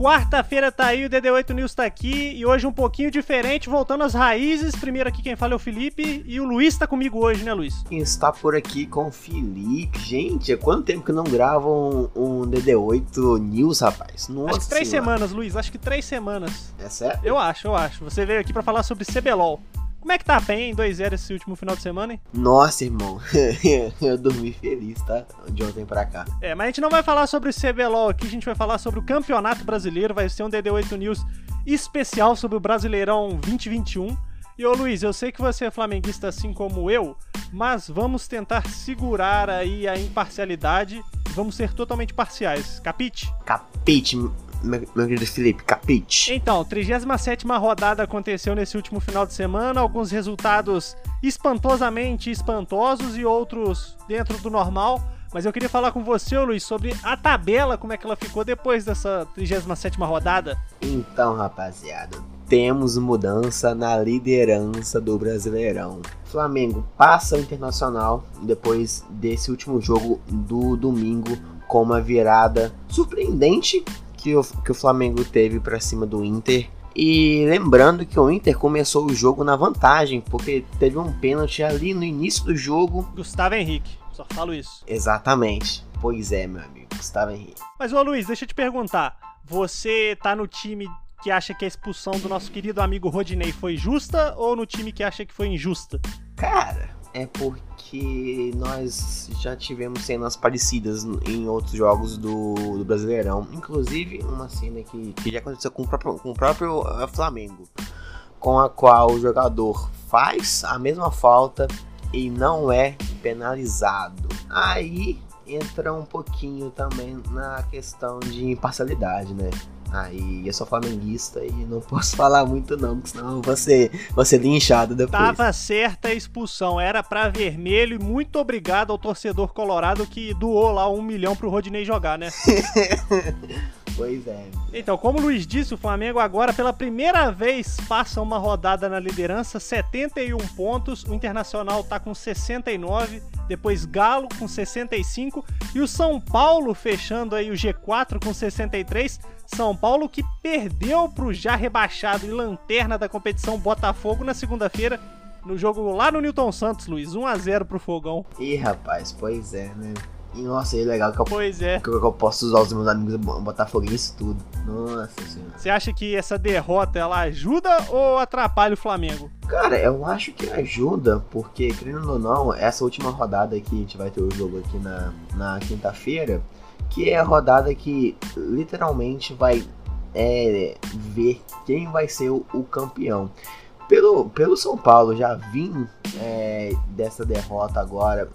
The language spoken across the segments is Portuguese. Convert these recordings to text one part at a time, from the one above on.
Quarta-feira tá aí, o DD8 News tá aqui e hoje um pouquinho diferente, voltando às raízes. Primeiro aqui quem fala é o Felipe e o Luiz tá comigo hoje, né, Luiz? Quem está por aqui com o Felipe. Gente, há quanto tempo que não gravam um, um DD8 News, rapaz? Nossa acho que três senhora. semanas, Luiz, acho que três semanas. É sério? Eu acho, eu acho. Você veio aqui para falar sobre CBLOL. Como é que tá bem em 2-0 esse último final de semana, hein? Nossa, irmão. eu dormi feliz, tá? De ontem pra cá. É, mas a gente não vai falar sobre o CBLOL aqui, a gente vai falar sobre o Campeonato Brasileiro. Vai ser um DD8 News especial sobre o Brasileirão 2021. E ô Luiz, eu sei que você é flamenguista assim como eu, mas vamos tentar segurar aí a imparcialidade. Vamos ser totalmente parciais. Capite? Capite meu, querido Felipe, capite. Então, 37 rodada aconteceu nesse último final de semana, alguns resultados espantosamente espantosos e outros dentro do normal. Mas eu queria falar com você, Luiz, sobre a tabela, como é que ela ficou depois dessa 37 rodada. Então, rapaziada, temos mudança na liderança do Brasileirão. Flamengo passa o Internacional depois desse último jogo do domingo com uma virada surpreendente que o, que o Flamengo teve para cima do Inter. E lembrando que o Inter começou o jogo na vantagem, porque teve um pênalti ali no início do jogo. Gustavo Henrique, só falo isso. Exatamente. Pois é, meu amigo, Gustavo Henrique. Mas ô Luiz, deixa eu te perguntar. Você tá no time que acha que a expulsão do nosso querido amigo Rodinei foi justa ou no time que acha que foi injusta? Cara, é porque nós já tivemos cenas parecidas em outros jogos do, do Brasileirão. Inclusive, uma cena que, que já aconteceu com o próprio, com o próprio uh, Flamengo, com a qual o jogador faz a mesma falta e não é penalizado. Aí entra um pouquinho também na questão de imparcialidade, né? Aí eu sou flamenguista e não posso falar muito não, porque senão eu vou ser, vou ser linchado depois. Tava certa a expulsão, era para vermelho e muito obrigado ao torcedor colorado que doou lá um milhão pro Rodinei jogar, né? Pois é. Então, como o Luiz disse, o Flamengo agora pela primeira vez passa uma rodada na liderança, 71 pontos. O Internacional tá com 69, depois Galo com 65 e o São Paulo fechando aí o G4 com 63. São Paulo que perdeu pro já rebaixado e lanterna da competição Botafogo na segunda-feira no jogo lá no Newton Santos, Luiz, 1 a 0 pro Fogão. Ih, rapaz, pois é, né? E, nossa, é legal que eu, pois é. que eu, posso usar os meus amigos botafoguenses tudo. Nossa senhora. Você acha que essa derrota ela ajuda ou atrapalha o Flamengo? Cara, eu acho que ajuda, porque, querendo ou não, essa última rodada que a gente vai ter o jogo aqui na, na quinta-feira, que é a rodada que literalmente vai é, ver quem vai ser o, o campeão pelo, pelo São Paulo já vim é, dessa derrota agora,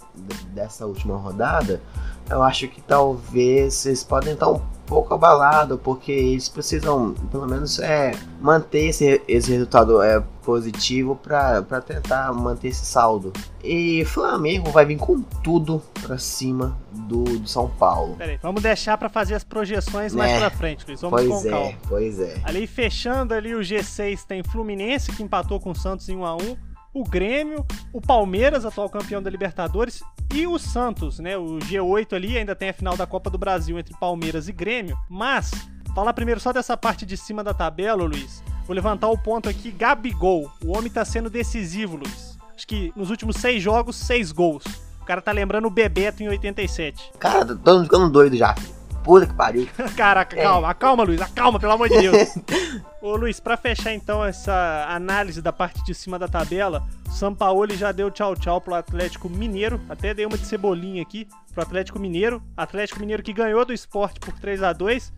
dessa última rodada, eu acho que talvez eles podem estar um pouco abalado, porque eles precisam, pelo menos, é, manter esse, esse resultado é, positivo para tentar manter esse saldo. E Flamengo vai vir com tudo para cima do, do, São Paulo. Peraí, vamos deixar para fazer as projeções mais é, para frente, Luiz. Vamos pois com é, calma. Pois é. Ali fechando ali o G6 tem Fluminense que empatou com o Santos em 1 a 1 o Grêmio, o Palmeiras, atual campeão da Libertadores, e o Santos, né? O G8 ali ainda tem a final da Copa do Brasil entre Palmeiras e Grêmio. Mas, falar primeiro só dessa parte de cima da tabela, Luiz. Vou levantar o ponto aqui, Gabigol. O homem tá sendo decisivo, Luiz. Acho que nos últimos seis jogos, seis gols. O cara tá lembrando o Bebeto em 87. Cara, tô ficando doido já. Puta que pariu. Caraca, calma, é. acalma, Luiz, acalma, pelo amor de Deus. Ô Luiz, pra fechar então essa análise da parte de cima da tabela, o Sampaoli já deu tchau tchau pro Atlético Mineiro, até dei uma de cebolinha aqui pro Atlético Mineiro. Atlético Mineiro que ganhou do esporte por 3 a 2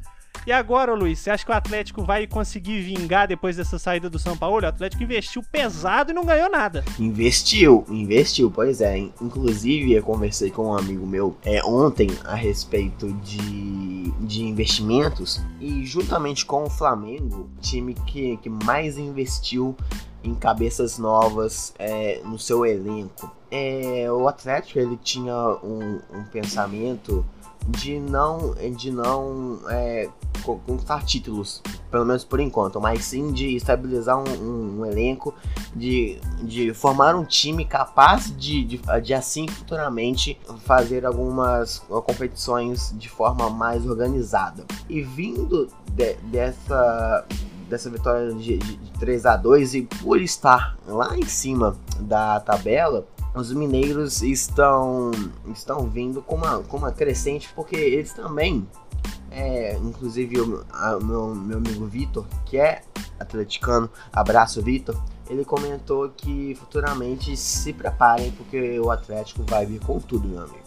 e agora, Luiz, você acha que o Atlético vai conseguir vingar depois dessa saída do São Paulo? O Atlético investiu pesado e não ganhou nada. Investiu, investiu, pois é. Inclusive, eu conversei com um amigo meu é, ontem a respeito de, de investimentos e juntamente com o Flamengo, time que, que mais investiu em cabeças novas é, no seu elenco. É, o Atlético ele tinha um, um pensamento de não, de não é, conquistar títulos, pelo menos por enquanto, mas sim de estabilizar um, um, um elenco, de, de formar um time capaz de, de, de, assim futuramente fazer algumas competições de forma mais organizada. E vindo de, dessa, dessa vitória de, de, de 3 a 2 e por estar lá em cima da tabela, os mineiros estão estão vindo com uma, com uma crescente porque eles também é, inclusive o a, meu, meu amigo Vitor, que é atleticano, abraço Vitor, ele comentou que futuramente se preparem porque o Atlético vai vir com tudo, meu amigo.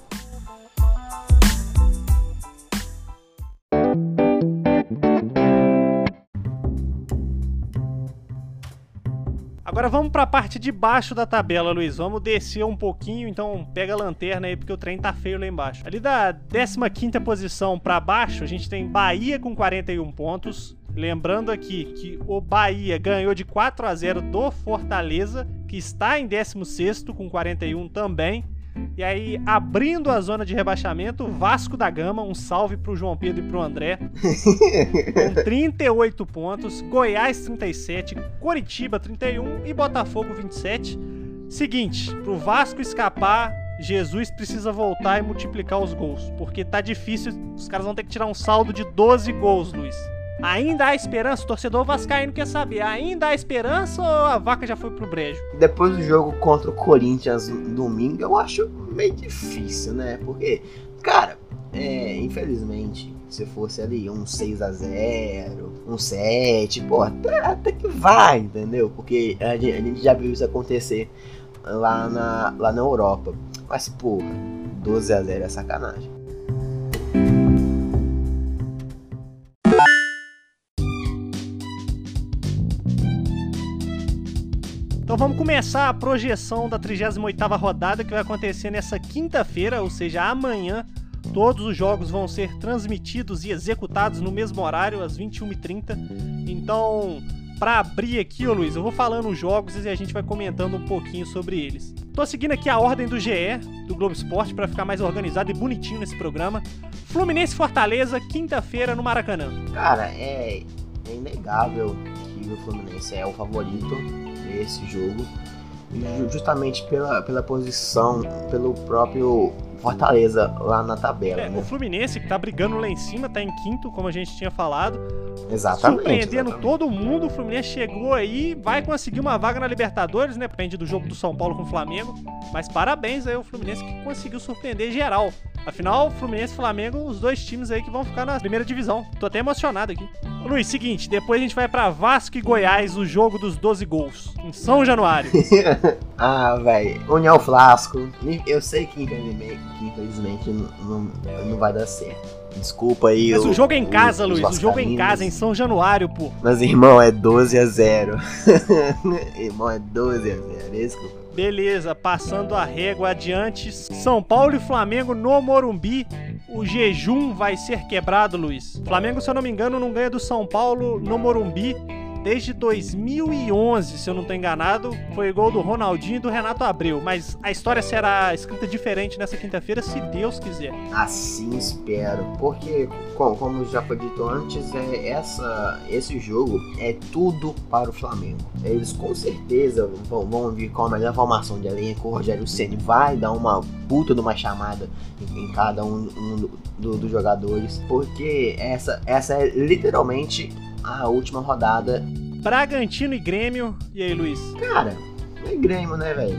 Agora vamos para a parte de baixo da tabela, Luiz. Vamos descer um pouquinho, então pega a lanterna aí porque o trem tá feio lá embaixo. Ali da 15ª posição para baixo, a gente tem Bahia com 41 pontos. Lembrando aqui que o Bahia ganhou de 4 a 0 do Fortaleza, que está em 16º com 41 também. E aí, abrindo a zona de rebaixamento, Vasco da Gama, um salve pro João Pedro e pro André, com 38 pontos, Goiás 37, Coritiba 31 e Botafogo 27. Seguinte, pro Vasco escapar, Jesus precisa voltar e multiplicar os gols, porque tá difícil, os caras vão ter que tirar um saldo de 12 gols, Luiz. Ainda há esperança? O torcedor vascaíno quer saber. Ainda há esperança ou a vaca já foi pro brejo? Depois do jogo contra o Corinthians domingo, eu acho meio difícil, né? Porque, cara, é, infelizmente, se fosse ali um 6 a 0 um 7, pô, até, até que vai, entendeu? Porque a gente, a gente já viu isso acontecer lá na, lá na Europa. Mas, porra, 12 a 0 é sacanagem. Então vamos começar a projeção da 38ª rodada que vai acontecer nessa quinta-feira, ou seja, amanhã. Todos os jogos vão ser transmitidos e executados no mesmo horário, às 21h30. Então, para abrir aqui, ô Luiz, eu vou falando os jogos e a gente vai comentando um pouquinho sobre eles. Tô seguindo aqui a ordem do GE, do Globo Esporte, para ficar mais organizado e bonitinho nesse programa. Fluminense Fortaleza, quinta-feira no Maracanã. Cara, é, é inegável o Fluminense é o favorito esse jogo, justamente pela, pela posição, pelo próprio Fortaleza lá na tabela. É, né? O Fluminense, que tá brigando lá em cima, tá em quinto, como a gente tinha falado. Exatamente. Surpreendendo exatamente. todo mundo, o Fluminense chegou aí, vai conseguir uma vaga na Libertadores, né? Depende do jogo do São Paulo com o Flamengo. Mas parabéns aí ao Fluminense que conseguiu surpreender geral. Afinal, Fluminense e Flamengo, os dois times aí que vão ficar na primeira divisão. Tô até emocionado aqui. Luiz, seguinte, depois a gente vai pra Vasco e Goiás, o jogo dos 12 gols, em São Januário. ah, velho. União Flasco. Eu sei que infelizmente, que infelizmente não, não, não vai dar certo. Desculpa aí. Mas o, jogo é em casa, Luiz. O jogo é em casa, em São Januário, pô. Mas, irmão, é 12 a 0. irmão, é 12 a 0. Desculpa. Beleza, passando a régua adiante. São Paulo e Flamengo no Morumbi. O jejum vai ser quebrado, Luiz. Flamengo, se eu não me engano, não ganha do São Paulo no Morumbi desde 2011, se eu não tô enganado. Foi gol do Ronaldinho e do Renato Abreu. Mas a história será escrita diferente nessa quinta-feira, se Deus quiser. Assim espero, porque como, já foi dito antes, é essa, esse jogo é tudo para o Flamengo. Eles com certeza vão, vão vir com a melhor formação de elenco. O Rogério Ceni vai dar uma puta de uma chamada em, em cada um, um do- dos jogadores, porque essa, essa é literalmente a última rodada. Bragantino e Grêmio. E aí, Luiz? Cara, é Grêmio, né, velho?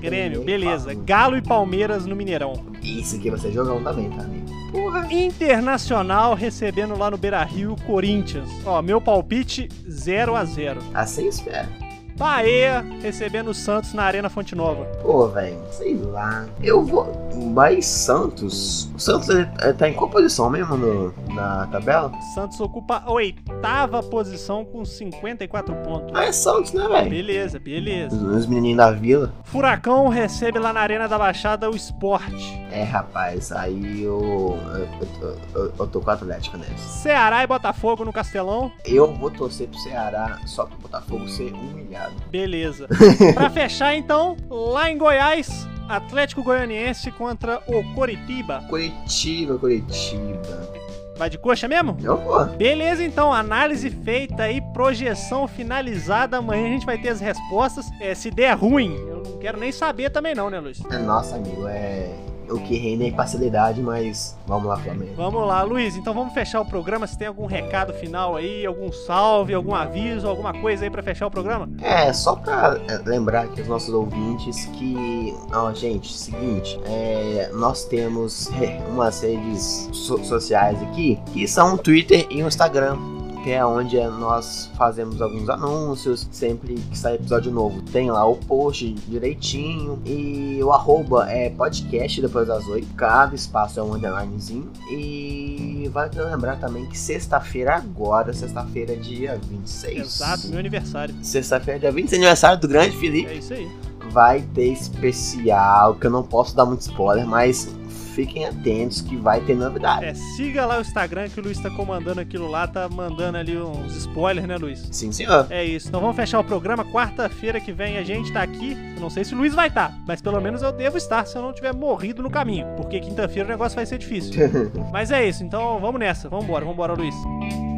Grêmio, beleza. Galo e Palmeiras no Mineirão. Isso aqui vai ser jogão também, tá, amigo? Porra. Internacional recebendo lá no Beira Rio Corinthians. Ó, meu palpite 0 a 0 Assim espero. Bahia recebendo o Santos na Arena Fonte Nova. Pô, velho, sei lá. Eu vou. Mas Santos. O Santos tá em qual posição mesmo no, na tabela? Santos ocupa a oitava posição com 54 pontos. Ah, é Santos, né, velho? Beleza, beleza. Os, os menininhos da vila. Furacão recebe lá na Arena da Baixada o Esporte. É, rapaz, aí eu. Eu, eu, eu- eu tô com o Atlético nessa. Ceará e Botafogo no Castelão. Eu vou torcer pro Ceará só pro Botafogo ser humilhado. Beleza. pra fechar, então, lá em Goiás, Atlético Goianiense contra o Coritiba. Curitiba, Curitiba. Vai de coxa mesmo? Eu vou. Beleza, então, análise feita e projeção finalizada. Amanhã a gente vai ter as respostas. É, se der ruim, eu não quero nem saber também não, né, Luiz? É, Nossa, amigo, é. O, que rende é parcialidade, mas vamos lá, Flamengo. Vamos lá, Luiz. Então vamos fechar o programa. Se tem algum recado final aí, algum salve, algum aviso, alguma coisa aí para fechar o programa? É, só pra é, lembrar aqui os nossos ouvintes que, ó, gente, seguinte, é, nós temos umas redes so sociais aqui que são o Twitter e o Instagram que é onde nós fazemos alguns anúncios. Sempre que sai episódio novo, tem lá o post direitinho. E o arroba é podcast depois das oito. Cada espaço é um underlinezinho. E vale lembrar também que sexta-feira, agora, sexta-feira, dia 26. Exato, meu aniversário. Sexta-feira, dia 26, aniversário do grande Felipe. É isso aí. Vai ter especial, que eu não posso dar muito spoiler, mas fiquem atentos que vai ter novidade. É, siga lá o Instagram que o Luiz tá comandando aquilo lá, tá mandando ali uns spoilers, né, Luiz? Sim, senhor. É isso. Então vamos fechar o programa. Quarta-feira que vem a gente tá aqui. Eu não sei se o Luiz vai estar, tá, mas pelo menos eu devo estar se eu não tiver morrido no caminho. Porque quinta-feira o negócio vai ser difícil. mas é isso. Então vamos nessa. Vamos embora. Vamos embora, Luiz.